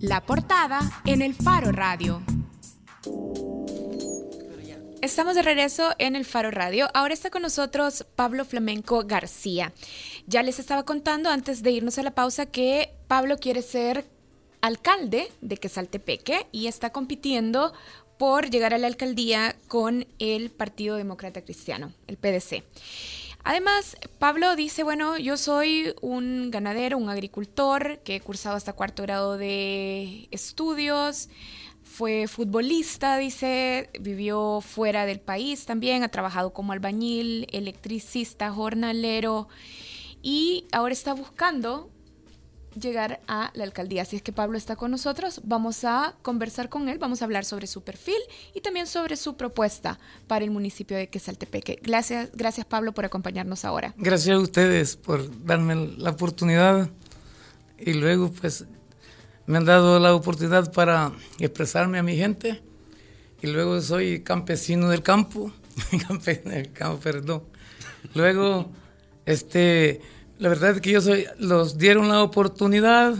La portada en el Faro Radio. Estamos de regreso en el Faro Radio. Ahora está con nosotros Pablo Flamenco García. Ya les estaba contando antes de irnos a la pausa que Pablo quiere ser alcalde de Quesaltepeque y está compitiendo por llegar a la alcaldía con el Partido Demócrata Cristiano, el PDC. Además, Pablo dice, bueno, yo soy un ganadero, un agricultor que he cursado hasta cuarto grado de estudios, fue futbolista, dice, vivió fuera del país también, ha trabajado como albañil, electricista, jornalero y ahora está buscando llegar a la alcaldía. Así es que Pablo está con nosotros, vamos a conversar con él, vamos a hablar sobre su perfil y también sobre su propuesta para el municipio de Quesaltepeque. Gracias, gracias Pablo por acompañarnos ahora. Gracias a ustedes por darme la oportunidad y luego pues me han dado la oportunidad para expresarme a mi gente y luego soy campesino del campo, campesino del campo, perdón. Luego, este la verdad es que yo los dieron la oportunidad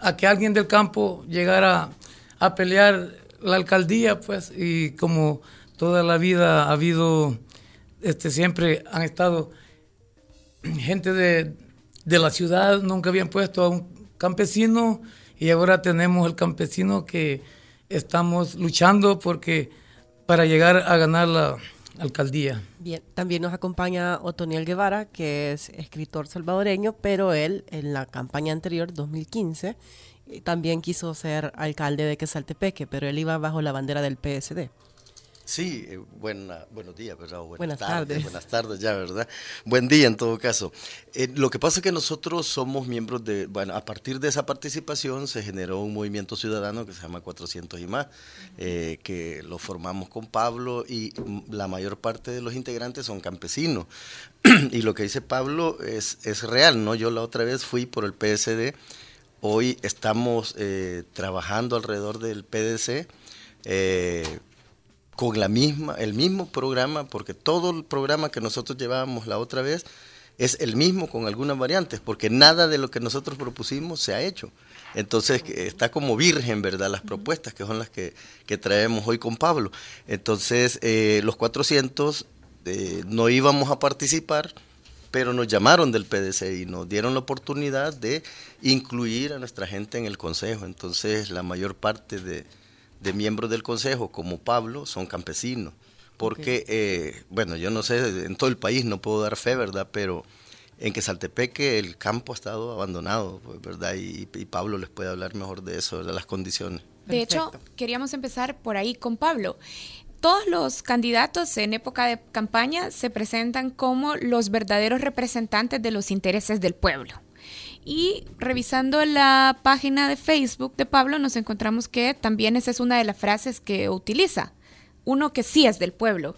a que alguien del campo llegara a pelear la alcaldía, pues, y como toda la vida ha habido, este, siempre han estado gente de, de la ciudad, nunca habían puesto a un campesino y ahora tenemos el campesino que estamos luchando porque para llegar a ganar la, alcaldía. Bien, también nos acompaña Otoniel Guevara, que es escritor salvadoreño, pero él en la campaña anterior, 2015, eh, también quiso ser alcalde de Quesaltepeque, pero él iba bajo la bandera del PSD. Sí, eh, buena, buenos días, ¿verdad? Buenas, tardes, Buenas tardes ya, ¿verdad? Buen día en todo caso. Eh, lo que pasa es que nosotros somos miembros de, bueno, a partir de esa participación se generó un movimiento ciudadano que se llama 400 y más, eh, que lo formamos con Pablo y la mayor parte de los integrantes son campesinos. y lo que dice Pablo es, es real, ¿no? Yo la otra vez fui por el PSD, hoy estamos trabajando alrededor del PDC. Eh, con la misma, el mismo programa, porque todo el programa que nosotros llevábamos la otra vez es el mismo con algunas variantes, porque nada de lo que nosotros propusimos se ha hecho. Entonces está como virgen, ¿verdad? Las propuestas que son las que, traemos hoy con Pablo. Entonces eh, los 400 eh, no íbamos a participar, pero nos llamaron del PDC y nos dieron la oportunidad de incluir a nuestra gente en el Consejo. Entonces la mayor parte de, de miembros del Consejo, como Pablo, son campesinos. Porque, eh, bueno, yo no sé, en todo el país no puedo dar fe, ¿verdad? Pero en que Saltepeque el campo ha estado abandonado, pues, ¿verdad? Y, Pablo les puede hablar mejor de eso, de las condiciones. De hecho, queríamos empezar por ahí con Pablo. Todos los candidatos en época de campaña se presentan como los verdaderos representantes de los intereses del pueblo. Y revisando la página de Facebook de Pablo nos encontramos que también esa es una de las frases que utiliza. Uno que sí es del pueblo.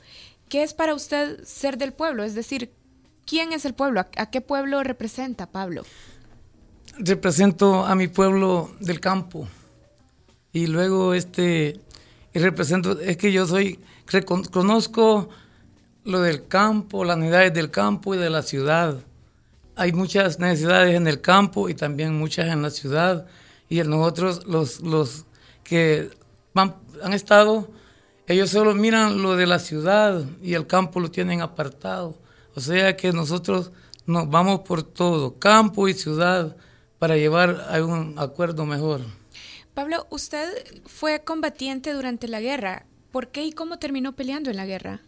¿Qué es para usted ser del pueblo? Es decir, ¿quién es el pueblo? ¿A qué pueblo representa Pablo? Represento a mi pueblo del campo. Y luego este y represento, es que yo soy, conozco lo del campo, las unidades del campo y de la ciudad hay muchas necesidades en el campo y también muchas en la ciudad. Y nosotros, los, los que han estado, ellos solo miran lo de la ciudad y el campo lo tienen apartado. O sea que nosotros nos vamos por todo, campo y ciudad, para llevar a un acuerdo mejor. Pablo, usted fue combatiente durante la guerra. ¿Por qué y cómo terminó peleando en la guerra?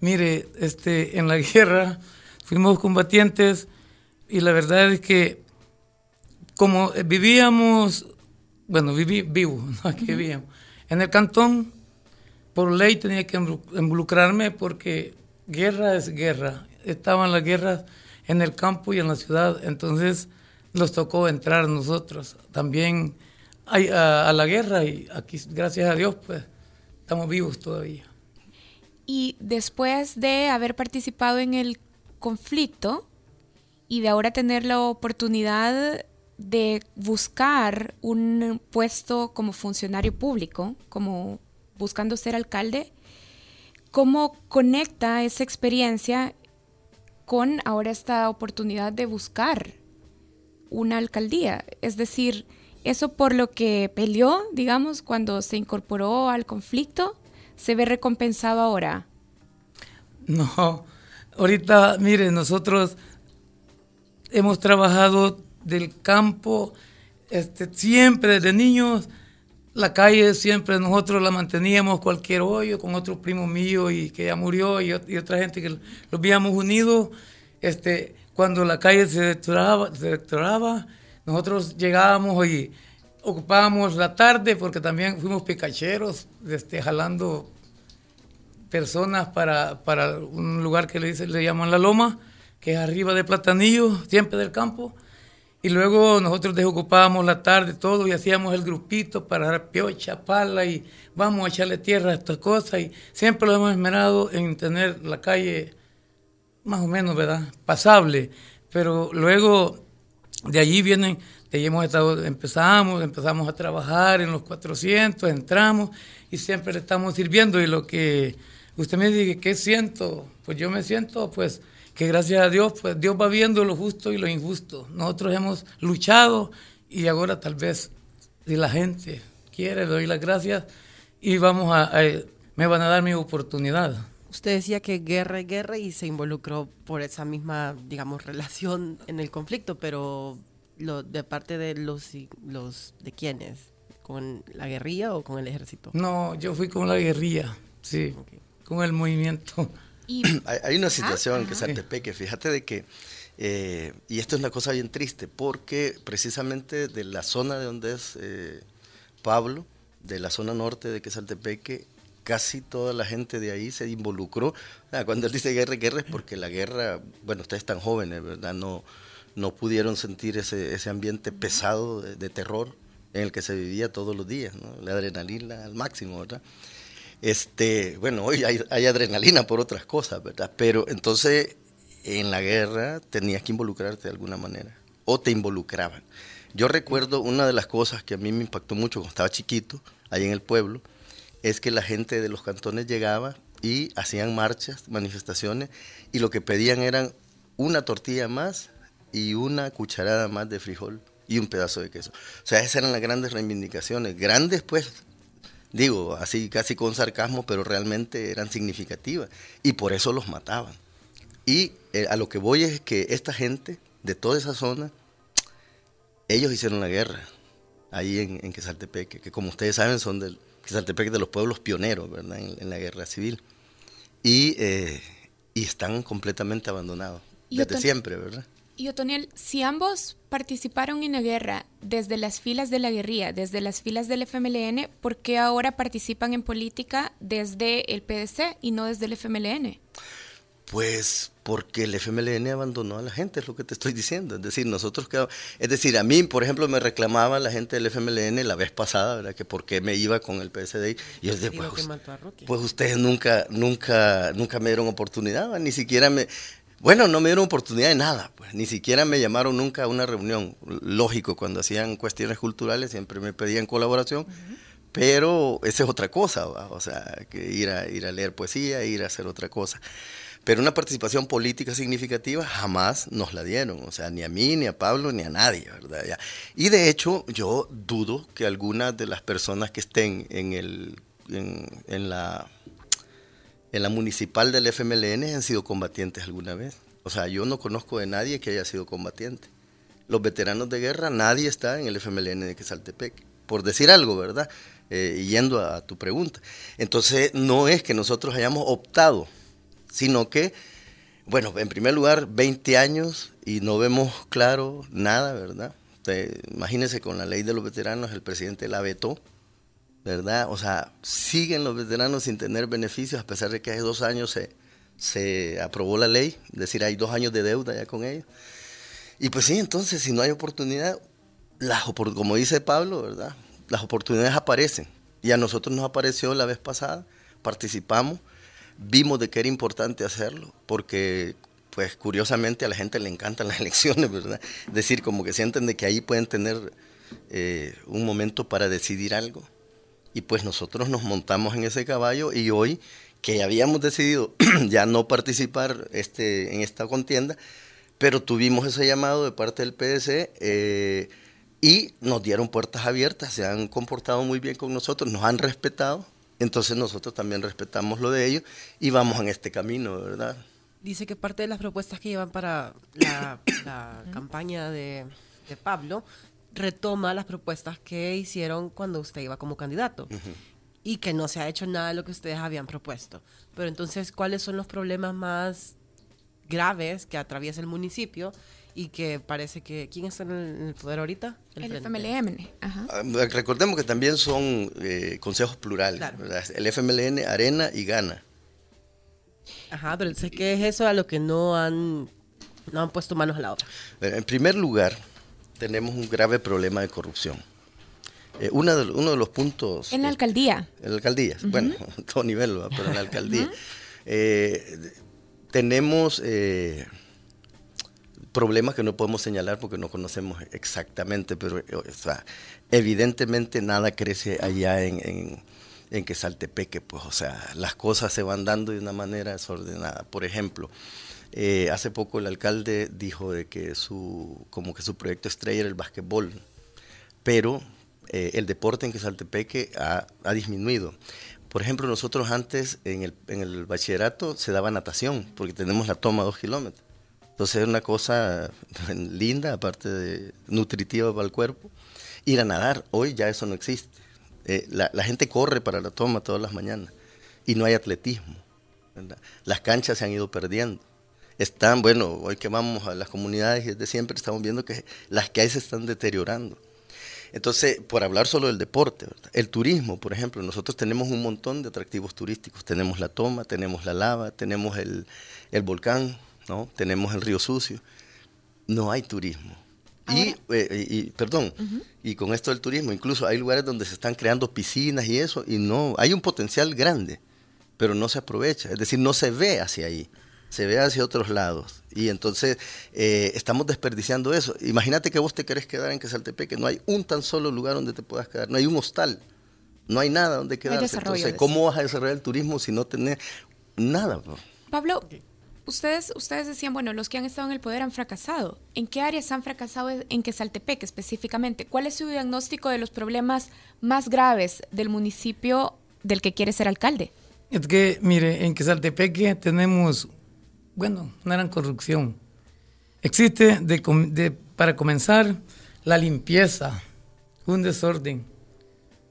Mire, este, en la guerra fuimos combatientes y la verdad es que como vivíamos, bueno, viví vivo, aquí vivíamos, en el cantón, por ley tenía que involucrarme porque guerra es guerra. Estaban las guerras en el campo y en la ciudad, entonces nos tocó entrar nosotros también a, a la guerra y aquí, gracias a Dios, pues estamos vivos todavía. Y después de haber participado en el conflicto y de ahora tener la oportunidad de buscar un puesto como funcionario público, como buscando ser alcalde, ¿cómo conecta esa experiencia con ahora esta oportunidad de buscar una alcaldía. Es decir, eso por lo que peleó, digamos, cuando se incorporó al conflicto, se ve recompensado ahora. No, ahorita, mire, nosotros hemos trabajado del campo este, siempre desde niños. La calle siempre nosotros la manteníamos cualquier hoyo con otro primo mío y que ya murió y, otra gente que los veíamos unidos. Este, cuando la calle se deterioraba, se nosotros llegábamos y ocupábamos la tarde porque también fuimos picacheros, este, jalando personas para, para un lugar que le, le llaman La Loma, que es arriba de Platanillo, siempre del campo. Y luego nosotros desocupábamos la tarde todo y hacíamos el grupito para piocha, pala y vamos a echarle tierra a estas cosas. Y siempre lo hemos esmerado en tener la calle más o menos, ¿verdad? Pasable. Pero luego de allí vienen, de allí hemos estado, empezamos, empezamos a trabajar en los 400, entramos y siempre le estamos sirviendo. Y lo que usted me dice, ¿qué siento? Pues yo me siento, pues que gracias a Dios, pues Dios va viendo lo justo y lo injusto. Nosotros hemos luchado y ahora tal vez, si la gente quiere, le doy las gracias y vamos a, me van a dar mi oportunidad. Usted decía que guerra y guerra y se involucró por esa misma, digamos, relación en el conflicto, pero lo, de parte de los, los de quiénes, con la guerrilla o con el ejército? No, yo fui con la guerrilla, sí, con el movimiento. hay, una situación que es que fíjate de que, eh, y esto es una cosa bien triste, porque precisamente de la zona de donde es eh, Pablo, de la zona norte de Quesaltepeque, casi toda la gente de ahí se involucró. Ah, cuando él dice guerra, guerra es porque la guerra, bueno, ustedes están jóvenes, ¿verdad? No, no pudieron sentir ese, ese ambiente pesado de, de, terror en el que se vivía todos los días, ¿no? La adrenalina al máximo, ¿verdad? Este, bueno, hoy hay, adrenalina por otras cosas, ¿verdad? Pero entonces en la guerra tenías que involucrarte de alguna manera, o te involucraban. Yo recuerdo una de las cosas que a mí me impactó mucho cuando estaba chiquito, ahí en el pueblo, es que la gente de los cantones llegaba y hacían marchas, manifestaciones, y lo que pedían eran una tortilla más y una cucharada más de frijol y un pedazo de queso. O sea, esas eran las grandes reivindicaciones, grandes pues, digo, así casi con sarcasmo, pero realmente eran significativas y por eso los mataban. Y eh, a lo que voy es que esta gente de toda esa zona, ellos hicieron la guerra ahí en, en Quesaltepeque, que como ustedes saben son del Quesaltepeque de los pueblos pioneros, ¿verdad? En, la guerra civil. Y, eh, y están completamente abandonados, desde siempre, ¿verdad? Y Otoniel, si ambos participaron en la guerra desde las filas de la guerrilla, desde las filas del FMLN, ¿por qué ahora participan en política desde el PDC y no desde el FMLN? Pues porque el FMLN abandonó a la gente, es lo que te estoy diciendo. Es decir, nosotros es decir, a mí, por ejemplo, me reclamaba la gente del FMLN la vez pasada, ¿verdad? Que por qué me iba con el PSD. Y yo decía, pues, pues, ustedes nunca, nunca, nunca me dieron oportunidad, ni siquiera me, bueno, no me dieron oportunidad de nada, pues ni siquiera me llamaron nunca a una reunión. Lógico, cuando hacían cuestiones culturales siempre me pedían colaboración, pero esa es otra cosa, o sea, que ir a, ir a leer poesía, ir a hacer otra cosa. Pero una participación política significativa jamás nos la dieron, o sea, ni a mí, ni a Pablo, ni a nadie, ¿verdad? Y de hecho, yo dudo que algunas de las personas que estén en, el, en la en la municipal del FMLN han sido combatientes alguna vez. O sea, yo no conozco de nadie que haya sido combatiente. Los veteranos de guerra, nadie está en el FMLN de Quesaltepec. Por decir algo, ¿verdad? Eh, yendo a, tu pregunta. Entonces, no es que nosotros hayamos optado, sino que, bueno, en primer lugar, 20 años y no vemos claro nada, ¿verdad? imagínense con la ley de los veteranos, el presidente la vetó ¿verdad? O sea, siguen los veteranos sin tener beneficios a pesar de que hace dos años se, se aprobó la ley, es decir, hay dos años de deuda ya con ellos. Y pues sí, entonces, si no hay oportunidad, las, como dice Pablo, ¿verdad? Las oportunidades aparecen. Y a nosotros nos apareció la vez pasada, participamos, vimos de que era importante hacerlo, porque pues curiosamente a la gente le encantan las elecciones, ¿verdad? Es decir, como que sienten de que ahí pueden tener eh, un momento para decidir algo. Y pues nosotros nos montamos en ese caballo y hoy que habíamos decidido ya no participar este, en esta contienda, pero tuvimos ese llamado de parte del PDC eh, y nos dieron puertas abiertas, se han comportado muy bien con nosotros, nos han respetado, entonces nosotros también respetamos lo de ellos y vamos en este camino, ¿verdad? Dice que parte de las propuestas que llevan para la, campaña de, Pablo retoma las propuestas que hicieron cuando usted iba como candidato. Y que no se ha hecho nada de lo que ustedes habían propuesto. Pero entonces, ¿cuáles son los problemas más graves que atraviesa el municipio y que parece que... ¿Quién está en el, poder ahorita? El, FMLN. Ah, recordemos que también son eh, consejos plurales. El FMLN, Arena y Gana. Ajá, pero sé que es eso a lo que no han, no han puesto manos a la obra. En primer lugar, tenemos un grave problema de corrupción. Eh, uno de los puntos... En la alcaldía. En la alcaldía, bueno, a todo nivel, pero en la alcaldía. eh, tenemos eh, problemas que no podemos señalar porque no conocemos exactamente, pero evidentemente nada crece allá en, en, en Quesaltepeque, pues, o sea, las cosas se van dando de una manera desordenada. Por ejemplo, eh, hace poco el alcalde dijo de que su, como que su proyecto estrella era el básquetbol, pero eh, el deporte en Quesaltepeque ha, ha disminuido. Por ejemplo, nosotros antes en el, en el bachillerato se daba natación, porque tenemos la toma a dos kilómetros. Entonces es una cosa linda, aparte de nutritiva para el cuerpo. Ir a nadar, hoy ya eso no existe. Eh, la, gente corre para la toma todas las mañanas y no hay atletismo. Las canchas se han ido perdiendo. Están, bueno, hoy que vamos a las comunidades de siempre estamos viendo que las que hay se están deteriorando. Entonces, por hablar solo del deporte, el turismo, por ejemplo, nosotros tenemos un montón de atractivos turísticos. Tenemos la toma, tenemos la lava, tenemos el, volcán, ¿no? tenemos el río sucio. No hay turismo. Y, eh, y, perdón, y con esto del turismo, incluso hay lugares donde se están creando piscinas y eso, y no, hay un potencial grande, pero no se aprovecha, es decir, no se ve hacia ahí se ve hacia otros lados. Y entonces eh, estamos desperdiciando eso. Imagínate que vos te querés quedar en Quesaltepeque, no hay un tan solo lugar donde te puedas quedar, no hay un hostal, no hay nada donde quedarse. Entonces, ¿cómo vas a desarrollar el turismo si no tenés nada? Pablo, ustedes, ustedes decían, bueno, los que han estado en el poder han fracasado. ¿En qué áreas han fracasado en Quesaltepeque específicamente? ¿Cuál es su diagnóstico de los problemas más graves del municipio del que quiere ser alcalde? Es que, mire, en Quesaltepeque tenemos bueno, no eran corrupción. Existe, para comenzar, la limpieza, un desorden,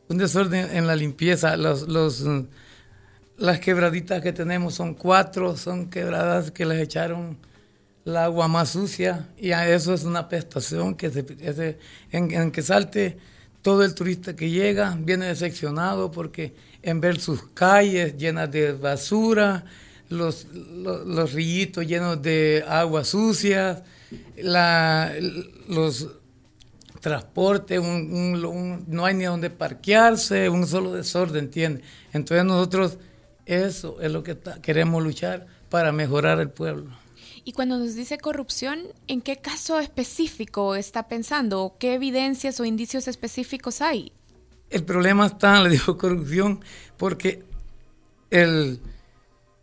un desorden en la limpieza. Los, las quebraditas que tenemos son cuatro, son quebradas que les echaron el agua más sucia y eso es una pestación que se, en, en, que salte todo el turista que llega viene decepcionado porque en ver sus calles llenas de basura, los, los, rillitos llenos de agua sucia, la, los transportes, no hay ni donde parquearse, un solo desorden, ¿entiende? Entonces nosotros eso es lo que queremos luchar para mejorar el pueblo. Y cuando nos dice corrupción, ¿en qué caso específico está pensando? ¿Qué evidencias o indicios específicos hay? El problema está, le digo corrupción, porque el,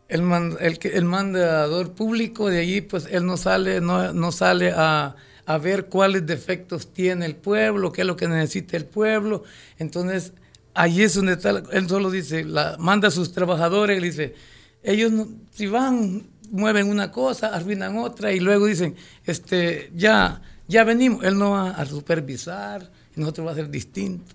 el, el, el, mandador público de allí, pues él no sale, no, no sale a, a, ver cuáles defectos tiene el pueblo, qué es lo que necesita el pueblo. Entonces, allí es donde está, él solo dice, la, manda a sus trabajadores, y dice, ellos si van, mueven una cosa, arruinan otra, y luego dicen, este, ya, ya venimos, él no va a supervisar, nosotros va a ser distinto.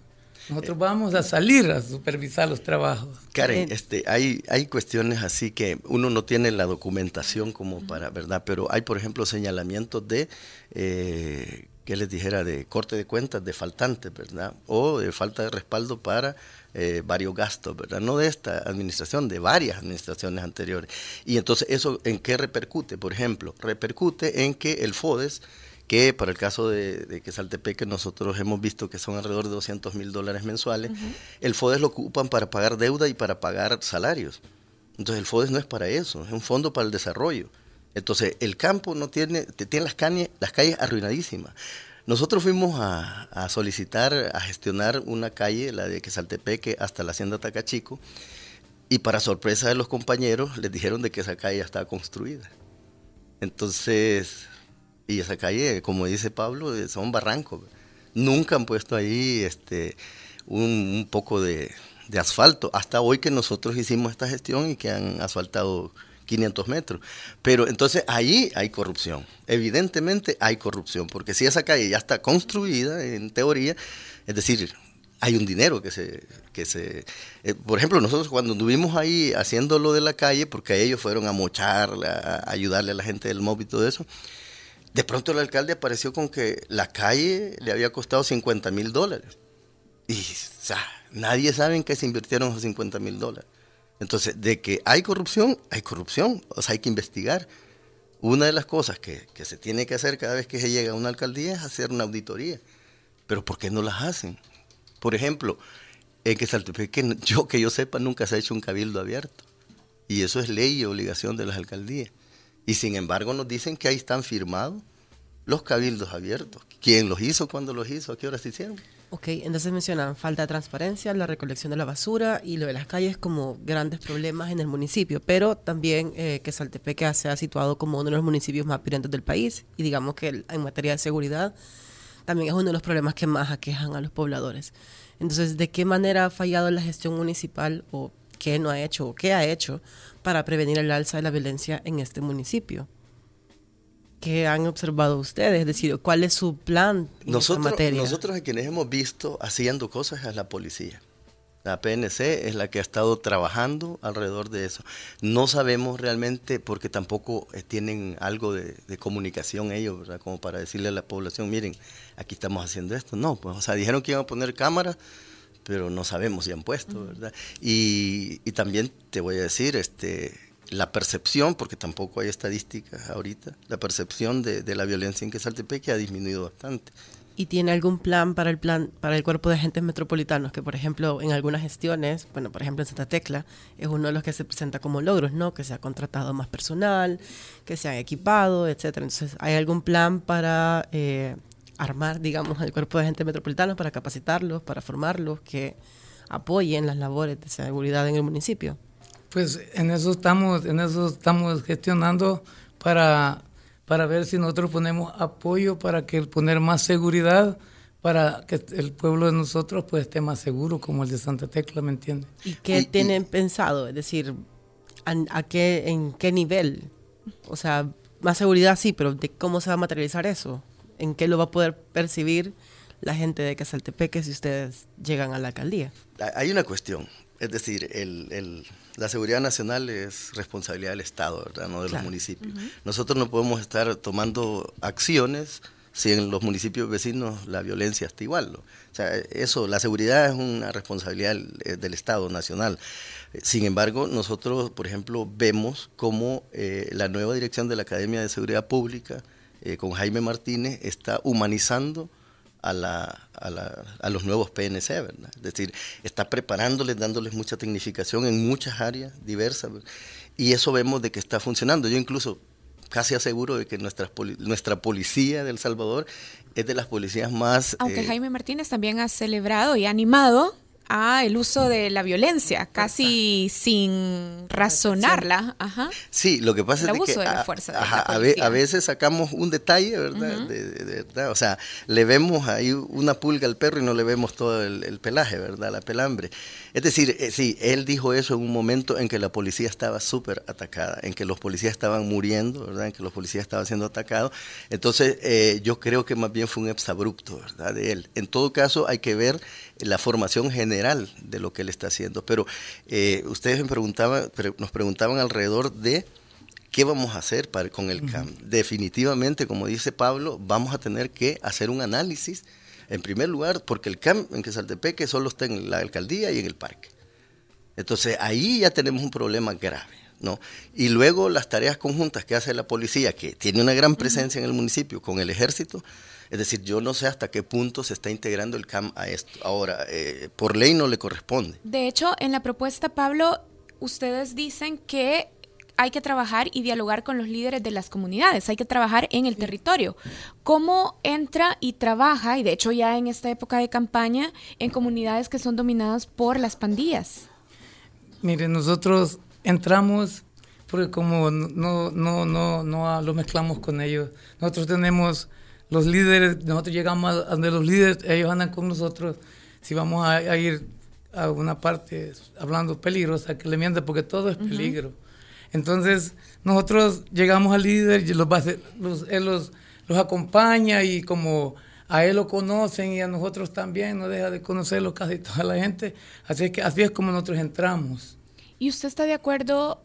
Nosotros vamos a salir a supervisar los trabajos. Karen, este, hay, hay cuestiones así que uno no tiene la documentación como para, ¿verdad? Pero hay, por ejemplo, señalamientos de, eh, ¿qué les dijera? De corte de cuentas de faltantes, ¿verdad? O de falta de respaldo para eh, varios gastos, ¿verdad? No de esta administración, de varias administraciones anteriores. Y entonces, ¿eso en qué repercute? Por ejemplo, repercute en que el FODES que para el caso de, de Quesaltepeque nosotros hemos visto que son alrededor de 200 mil dólares mensuales, el FODES lo ocupan para pagar deuda y para pagar salarios. Entonces el FODES no es para eso, es un fondo para el desarrollo. Entonces el campo no tiene, tiene las, calles, las calles arruinadísimas. Nosotros fuimos a, a, solicitar, a gestionar una calle, la de Quesaltepeque hasta la hacienda Tacachico, y para sorpresa de los compañeros les dijeron de que esa calle ya estaba construida. Entonces Y esa calle, como dice Pablo, son barrancos. Nunca han puesto ahí este, un, poco de, de asfalto. Hasta hoy que nosotros hicimos esta gestión y que han asfaltado 500 metros. Pero entonces ahí hay corrupción. Evidentemente hay corrupción, porque si esa calle ya está construida, en teoría, es decir, hay un dinero que se... Que se eh, por ejemplo, nosotros cuando estuvimos ahí haciendo lo de la calle, porque ellos fueron a mochar, a, ayudarle a la gente del MOB y todo eso, de pronto el alcalde apareció con que la calle le había costado 50 mil dólares. Y nadie sabe en qué se invirtieron esos 50 mil dólares. Entonces, de que hay corrupción, hay corrupción, o sea, hay que investigar. Una de las cosas que, que se tiene que hacer cada vez que se llega a una alcaldía es hacer una auditoría. Pero ¿por qué no las hacen? Por ejemplo, en que yo que yo sepa, nunca se ha hecho un cabildo abierto. Y eso es ley y obligación de las alcaldías. Y sin embargo nos dicen que ahí están firmados los cabildos abiertos. ¿Quién los hizo? ¿Cuándo los hizo? ¿A qué hora se hicieron? Ok, entonces mencionan falta de transparencia, la recolección de la basura y lo de las calles como grandes problemas en el municipio, pero también eh, que Saltepeque se ha situado como uno de los municipios más violentos del país y digamos que en materia de seguridad también es uno de los problemas que más aquejan a los pobladores. Entonces, ¿de qué manera ha fallado la gestión municipal o qué no ha hecho o qué ha hecho para prevenir el alza de la violencia en este municipio? ¿Qué han observado ustedes? Es decir, ¿cuál es su plan en nosotros, materia? Nosotros a quienes hemos visto haciendo cosas es la policía. La PNC es la que ha estado trabajando alrededor de eso. No sabemos realmente, porque tampoco eh, tienen algo de, comunicación ellos, ¿verdad? Como para decirle a la población, miren, aquí estamos haciendo esto. No, pues, o sea, dijeron que iban a poner cámaras, pero no sabemos si han puesto, ¿verdad? Y, y también te voy a decir, este, la percepción, porque tampoco hay estadísticas ahorita, la percepción de, de la violencia en Quesaltepeque ha disminuido bastante. Y tiene algún plan para el plan para el cuerpo de agentes metropolitanos que por ejemplo en algunas gestiones bueno por ejemplo en Santa Tecla es uno de los que se presenta como logros no que se ha contratado más personal que se han equipado etcétera. Entonces hay algún plan para eh, armar digamos el cuerpo de agentes metropolitanos para capacitarlos para formarlos que apoyen las labores de seguridad en el municipio pues en eso estamos en eso estamos gestionando para para ver si nosotros ponemos apoyo para que poner más seguridad para que el pueblo de nosotros pues esté más seguro como el de Santa Tecla, ¿me entiende? ¿Y qué tienen pensado? Es decir, ¿a, qué, ¿en qué nivel? O sea, más seguridad sí, pero ¿de cómo se va a materializar eso? ¿En qué lo va a poder percibir la gente de Casaltepeque si ustedes llegan a la alcaldía? Hay una cuestión, es decir, el la seguridad nacional es responsabilidad del Estado, ¿verdad? no de los municipios. Nosotros no podemos estar tomando acciones si en los municipios vecinos la violencia está igual. O sea, eso, la seguridad es una responsabilidad del, Estado nacional. Sin embargo, nosotros, por ejemplo, vemos cómo eh, la nueva dirección de la Academia de Seguridad Pública, eh, con Jaime Martínez, está humanizando a, la, a, la, a, los nuevos PNC, ¿verdad? Es decir, está preparándoles, dándoles mucha tecnificación en muchas áreas diversas, y eso vemos de que está funcionando. Yo incluso casi aseguro de que nuestra, nuestra policía de El Salvador es de las policías más... Aunque eh, Jaime Martínez también ha celebrado y animado a el uso de la violencia, casi sin razonarla. Ajá. Sí, lo que pasa es que a, veces sacamos un detalle, ¿verdad? de, o sea, le vemos ahí una pulga al perro y no le vemos todo el, pelaje, ¿verdad? La pelambre. Es decir, eh, sí, él dijo eso en un momento en que la policía estaba súper atacada, en que los policías estaban muriendo, ¿verdad? En que los policías estaban siendo atacados. Entonces, eh, yo creo que más bien fue un exabrupto, ¿verdad? De él. En todo caso, hay que ver la formación general de lo que él está haciendo. Pero eh, ustedes me preguntaban, nos preguntaban alrededor de qué vamos a hacer para, con el CAM. Definitivamente, como dice Pablo, vamos a tener que hacer un análisis, en primer lugar, porque el CAM en Quesaltepeque solo está en la alcaldía y en el parque. Entonces ahí ya tenemos un problema grave. ¿no? Y luego las tareas conjuntas que hace la policía, que tiene una gran presencia en el municipio con el ejército, es decir, yo no sé hasta qué punto se está integrando el CAM a esto. Ahora, eh, por ley no le corresponde. De hecho, en la propuesta, Pablo, ustedes dicen que hay que trabajar y dialogar con los líderes de las comunidades, hay que trabajar en el territorio. ¿Cómo entra y trabaja, y de hecho ya en esta época de campaña, en comunidades que son dominadas por las pandillas? Mire, nosotros entramos porque como no, no, no, no lo mezclamos con ellos. Nosotros tenemos los líderes, nosotros llegamos a donde los líderes, ellos andan con nosotros. Si vamos a, ir a una parte hablando peligrosa, que le miente, porque todo es peligro. Entonces, nosotros llegamos al líder, y los, los, él los, los acompaña y como a él lo conocen y a nosotros también, no deja de conocerlo casi toda la gente. Así es que así es como nosotros entramos. ¿Y usted está de acuerdo,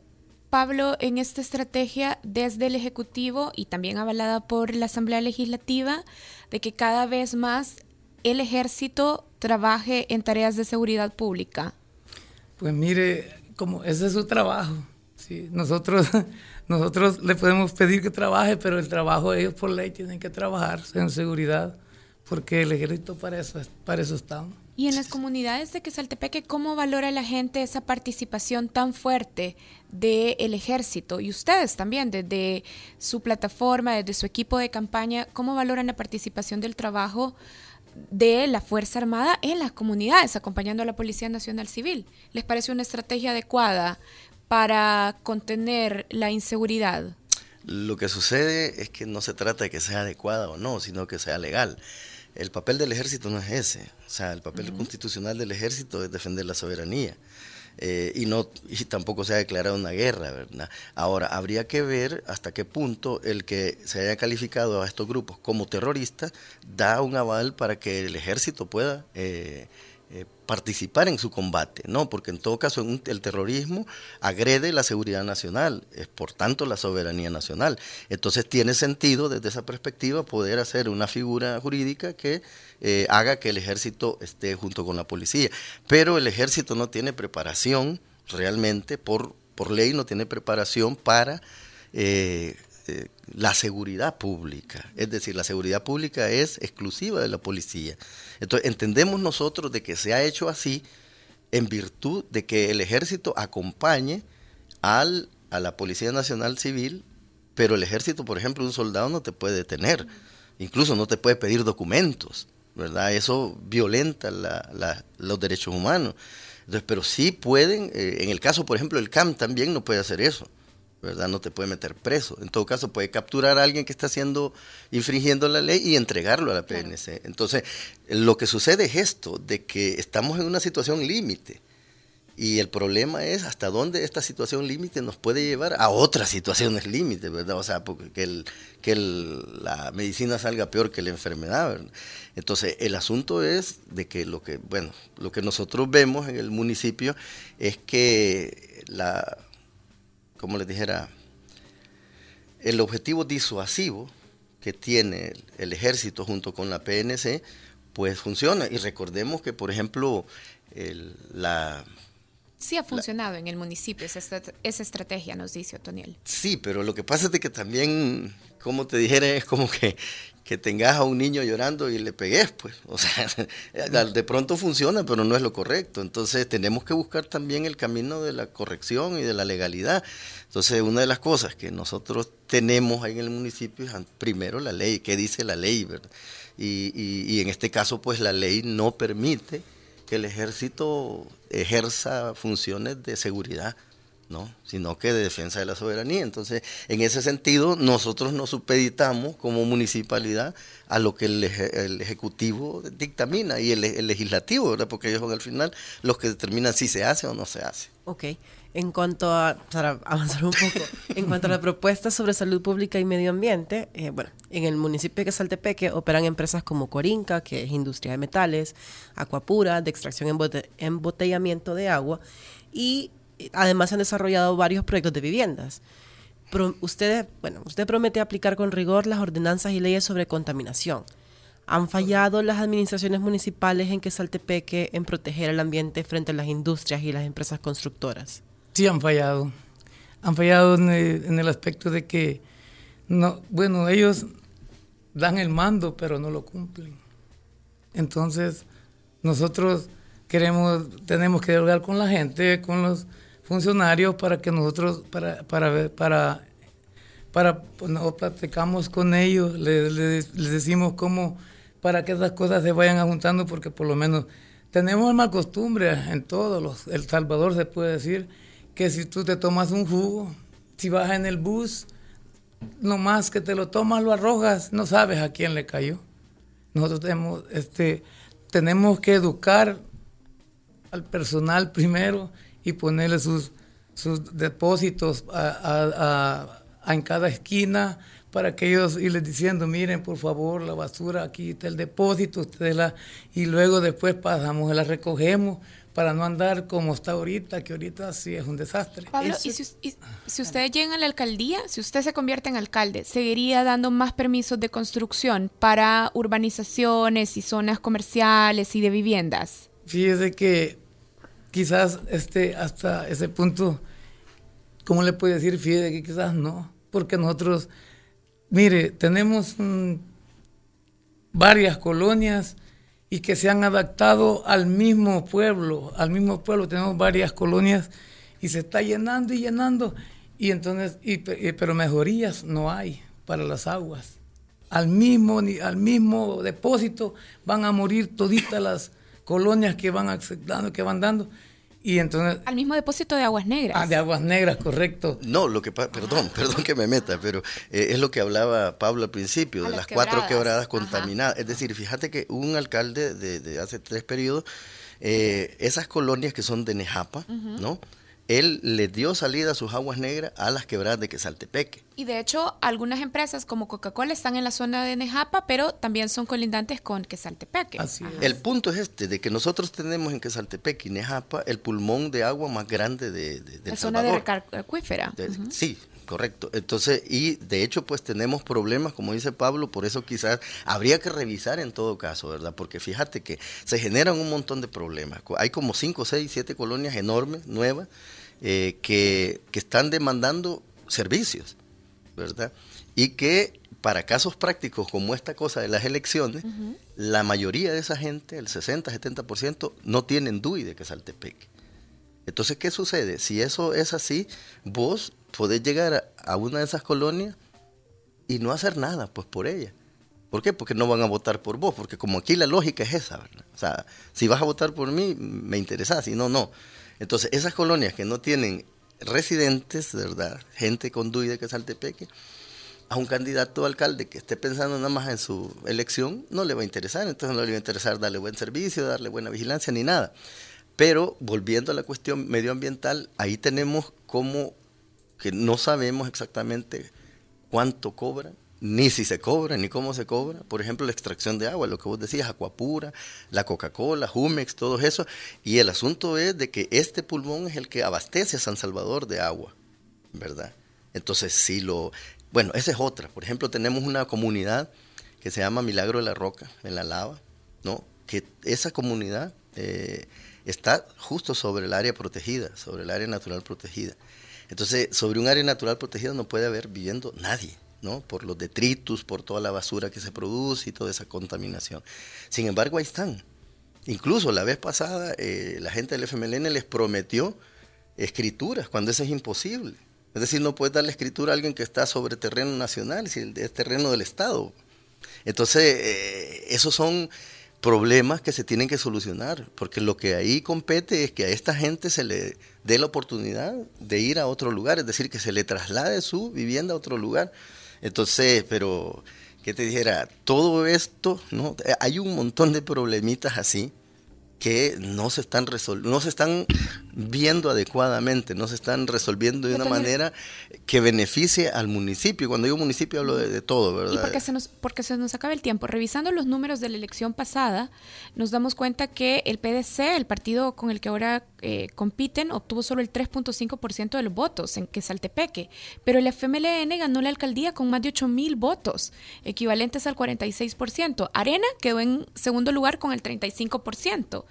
Pablo, en esta estrategia desde el Ejecutivo y también avalada por la Asamblea Legislativa de que cada vez más el ejército trabaje en tareas de seguridad pública? Pues mire, como ese es su trabajo. Sí, nosotros nosotros le podemos pedir que trabaje, pero el trabajo ellos por ley tienen que trabajar en seguridad porque el ejército para eso, para eso estamos. Y en las comunidades de Quesaltepeque, ¿cómo valora la gente esa participación tan fuerte del ejército? Y ustedes también, desde su plataforma, desde su equipo de campaña, ¿cómo valoran la participación del trabajo de la Fuerza Armada en las comunidades, acompañando a la Policía Nacional Civil? ¿Les parece una estrategia adecuada para contener la inseguridad? Lo que sucede es que no se trata de que sea adecuada o no, sino que sea legal. El papel del ejército no es ese. O sea, el papel constitucional del ejército es defender la soberanía. Eh, y no y tampoco se ha declarado una guerra, ¿verdad? Ahora, habría que ver hasta qué punto el que se haya calificado a estos grupos como terroristas da un aval para que el ejército pueda eh, eh, participar en su combate, ¿no? Porque en todo caso el terrorismo agrede la seguridad nacional, es por tanto la soberanía nacional. Entonces tiene sentido desde esa perspectiva poder hacer una figura jurídica que eh, haga que el ejército esté junto con la policía. Pero el ejército no tiene preparación realmente, por, por ley no tiene preparación para eh, eh, la seguridad pública. Es decir, la seguridad pública es exclusiva de la policía. Entonces, entendemos nosotros de que se ha hecho así en virtud de que el ejército acompañe al, a la Policía Nacional Civil, pero el ejército, por ejemplo, un soldado no te puede detener, incluso no te puede pedir documentos, ¿verdad? Eso violenta los derechos humanos. Entonces, pero sí pueden, eh, en el caso, por ejemplo, el CAM también no puede hacer eso. ¿Verdad? No te puede meter preso. En todo caso, puede capturar a alguien que está haciendo, infringiendo la ley y entregarlo a la PNC. Entonces, lo que sucede es esto, de que estamos en una situación límite. Y el problema es hasta dónde esta situación límite nos puede llevar a otras situaciones límite, ¿verdad? O sea, porque que, el, que la medicina salga peor que la enfermedad, ¿verdad? Entonces, el asunto es de que lo que, bueno, lo que nosotros vemos en el municipio es que la, como les dijera, el objetivo disuasivo que tiene el, ejército junto con la PNC, pues funciona. Y recordemos que, por ejemplo, la... Sí ha funcionado en el municipio esa, esa, estrategia, nos dice Otoniel. Sí, pero lo que pasa es de que también, como te dijera, es como que que tengas a un niño llorando y le pegues, pues. O sea, de pronto funciona, pero no es lo correcto. Entonces tenemos que buscar también el camino de la corrección y de la legalidad. Entonces, una de las cosas que nosotros tenemos ahí en el municipio es primero la ley, qué dice la ley, ¿verdad? Y, y, y en este caso, pues la ley no permite que el ejército ejerza funciones de seguridad ¿no? sino que de defensa de la soberanía. Entonces, en ese sentido, nosotros nos supeditamos como municipalidad a lo que el, Ejecutivo dictamina y el, Legislativo, ¿verdad? porque ellos son al final los que determinan si se hace o no se hace. Ok. En cuanto a, para avanzar un poco, en cuanto a la propuesta sobre salud pública y medio ambiente, eh, bueno, en el municipio de Quesaltepeque operan empresas como Corinca, que es industria de metales, Acuapura, de extracción y embotellamiento de agua, y además han desarrollado varios proyectos de viviendas. usted, bueno, usted promete aplicar con rigor las ordenanzas y leyes sobre contaminación. ¿Han fallado las administraciones municipales en Quesaltepeque en proteger el ambiente frente a las industrias y las empresas constructoras? Sí, han fallado. Han fallado en el, aspecto de que, no, bueno, ellos dan el mando, pero no lo cumplen. Entonces, nosotros queremos, tenemos que dialogar con la gente, con los funcionarios para que nosotros, para, para, para, para pues, platicamos con ellos, les, les, decimos cómo, para que esas cosas se vayan juntando, porque por lo menos tenemos una costumbre en todos los, El Salvador se puede decir, que si tú te tomas un jugo si vas en el bus, nomás que te lo tomas, lo arrojas, no sabes a quién le cayó. Nosotros tenemos, este, tenemos que educar al personal primero y ponerle sus, sus depósitos en cada esquina para que ellos irles diciendo, miren por favor la basura, aquí está el depósito, ustedes la, y luego después pasamos y la recogemos para no andar como está ahorita, que ahorita sí es un desastre. Pablo, y si, si ustedes llegan a la alcaldía, si usted se convierte en alcalde, ¿seguiría dando más permisos de construcción para urbanizaciones y zonas comerciales y de viviendas? Fíjese que quizás este, hasta ese punto, ¿cómo le puede decir? Fíjese que quizás no, porque nosotros, mire, tenemos varias colonias y que se han adaptado al mismo pueblo, al mismo pueblo, tenemos varias colonias y se está llenando y llenando, y entonces, y, pero mejorías no hay para las aguas. Al mismo, al mismo depósito van a morir toditas las colonias que van aceptando, que van dando. Y entonces, Al mismo depósito de aguas negras. Ah, de aguas negras, correcto. No, lo que perdón, perdón que me meta, pero eh, es lo que hablaba Pablo al principio, de las, cuatro quebradas contaminadas. Es decir, fíjate que un alcalde de, hace tres periodos, eh, esas colonias que son de Nejapa, ¿no? Él le dio salida a sus aguas negras a las quebradas de Quesaltepeque. Y de hecho, algunas empresas como Coca-Cola están en la zona de Nejapa, pero también son colindantes con Quesaltepeque. Así El punto es este, de que nosotros tenemos en Quesaltepeque y Nejapa el pulmón de agua más grande de, de, La zona de recarga acuífera. Sí, correcto. Entonces, y de hecho, pues tenemos problemas, como dice Pablo, por eso quizás habría que revisar en todo caso, ¿verdad? Porque fíjate que se generan un montón de problemas. Hay como 5, 6, 7 colonias enormes, nuevas, eh, que, están demandando servicios, ¿verdad? Y que para casos prácticos como esta cosa de las elecciones, la mayoría de esa gente, el 60, 70%, no tienen DUI de que Saltepeque. Entonces, ¿qué sucede? Si eso es así, vos podés llegar a una de esas colonias y no hacer nada, pues por ella. ¿Por qué? Porque no van a votar por vos, porque como aquí la lógica es esa, ¿verdad? O sea, si vas a votar por mí, me interesa, si no, no. Entonces, esas colonias que no tienen residentes, ¿verdad? Gente con DUI de Quesaltepeque, a un candidato alcalde que esté pensando nada más en su elección, no le va a interesar. Entonces, no le va a interesar darle buen servicio, darle buena vigilancia, ni nada. Pero, volviendo a la cuestión medioambiental, ahí tenemos como que no sabemos exactamente cuánto cobran ni si se cobra, ni cómo se cobra. Por ejemplo, la extracción de agua, lo que vos decías, Acuapura, la Coca-Cola, Jumex, todo eso. Y el asunto es de que este pulmón es el que abastece a San Salvador de agua, ¿verdad? Entonces, si lo... Bueno, esa es otra. Por ejemplo, tenemos una comunidad que se llama Milagro de la Roca, en la lava, ¿no? Que esa comunidad eh, está justo sobre el área protegida, sobre el área natural protegida. Entonces, sobre un área natural protegida no puede haber viviendo nadie. Por los detritus, por toda la basura que se produce y toda esa contaminación. Sin embargo, ahí están. Incluso la vez pasada, eh, la gente del FMLN les prometió escrituras, cuando eso es imposible. Es decir, no puedes darle escritura a alguien que está sobre terreno nacional, si es terreno del Estado. Entonces, eh, esos son problemas que se tienen que solucionar, porque lo que ahí compete es que a esta gente se le dé la oportunidad de ir a otro lugar, es decir, que se le traslade su vivienda a otro lugar. Entonces, pero, ¿qué te dijera? Todo esto, ¿no? Hay un montón de problemitas así que no se están no se están viendo adecuadamente, no se están resolviendo de una manera que beneficie al municipio. Cuando digo municipio hablo de, todo, ¿verdad? Y porque se, nos, porque se nos acaba el tiempo. Revisando los números de la elección pasada, nos damos cuenta que el PDC, el partido con el que ahora eh, compiten, obtuvo solo el 3.5% de los votos en Quesaltepeque, pero el FMLN ganó la alcaldía con más de 8 mil votos, equivalentes al 46%. Arena quedó en segundo lugar con el 35%.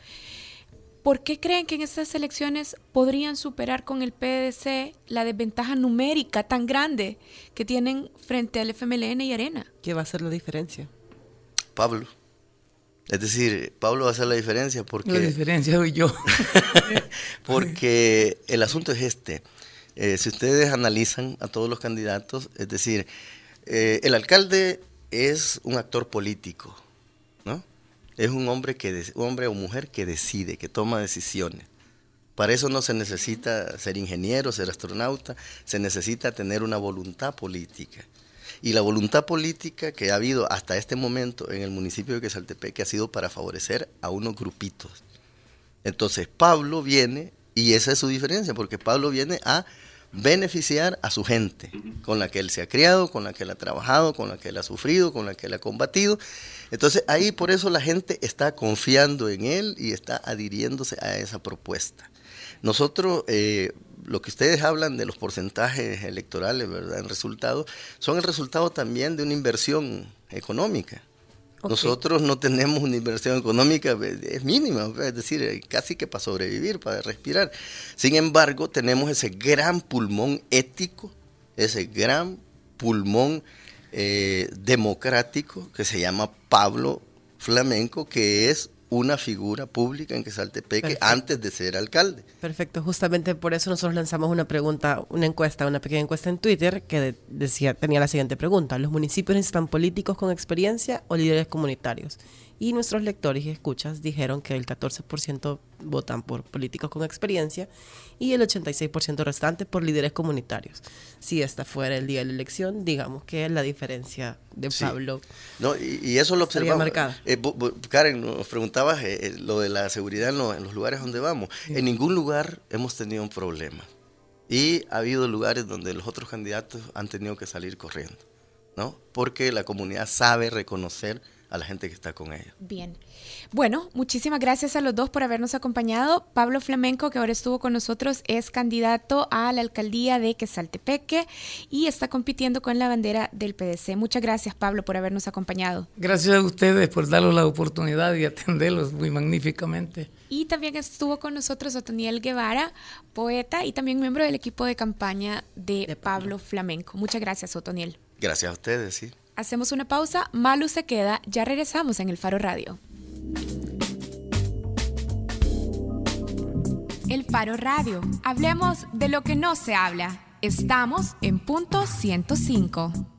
¿Por qué creen que en estas elecciones podrían superar con el PDC la desventaja numérica tan grande que tienen frente al FMLN y Arena? ¿Qué va a ser la diferencia? Pablo. Es decir, Pablo va a hacer la diferencia porque... La diferencia soy yo. porque el asunto es este. Eh, si ustedes analizan a todos los candidatos, es decir, eh, el alcalde es un actor político. Es un hombre, que, hombre o mujer que decide, que toma decisiones, Para eso no se necesita ser ingeniero, ser astronauta, se necesita tener una voluntad política. Y la voluntad política que ha habido hasta este momento en el municipio de Quesaltepeque ha sido para favorecer a unos grupitos. Entonces Pablo viene, y esa es su diferencia, porque Pablo viene a beneficiar a su gente, con la que él se ha criado, con la que él ha trabajado, con la que él ha sufrido, con la que él ha combatido. Entonces ahí por eso la gente está confiando en él y está adhiriéndose a esa propuesta. Nosotros, eh, lo que ustedes hablan de los porcentajes electorales, ¿verdad? En resultado, son el resultado también de una inversión económica. Nosotros no tenemos una inversión económica, es mínima, es decir, casi que para sobrevivir, para respirar. Sin embargo, tenemos ese gran pulmón ético, ese gran pulmón eh, democrático que se llama Pablo Flamenco, que es una figura pública en Quesaltepeque antes de ser alcalde. Perfecto, justamente por eso nosotros lanzamos una pregunta, una encuesta, una pequeña encuesta en Twitter que decía, tenía la siguiente pregunta, ¿los municipios necesitan políticos con experiencia o líderes comunitarios? Y nuestros lectores y escuchas dijeron que el 14% votan por políticos con experiencia y el 86% restante por líderes comunitarios. Si esta fuera el día de la elección, digamos que la diferencia de Pablo. No, y, eso lo observamos. Eh, Karen, nos preguntabas eh, eh, lo de la seguridad en, los lugares donde vamos. En ningún lugar hemos tenido un problema. Y ha habido lugares donde los otros candidatos han tenido que salir corriendo, ¿no? Porque la comunidad sabe reconocer a la gente que está con ella. Bien. Bueno, muchísimas gracias a los dos por habernos acompañado. Pablo Flamenco, que ahora estuvo con nosotros, es candidato a la alcaldía de Quesaltepeque y está compitiendo con la bandera del PDC. Muchas gracias, Pablo, por habernos acompañado. Gracias a ustedes por darnos la oportunidad y atenderlos muy magníficamente. Y también estuvo con nosotros Otoniel Guevara, poeta y también miembro del equipo de campaña de, de Pablo Flamenco. Muchas gracias, Otoniel. Gracias a ustedes, sí. Hacemos una pausa, Malu se queda, ya regresamos en el Faro Radio. El Faro Radio. Hablemos de lo que no se habla. Estamos en punto 105.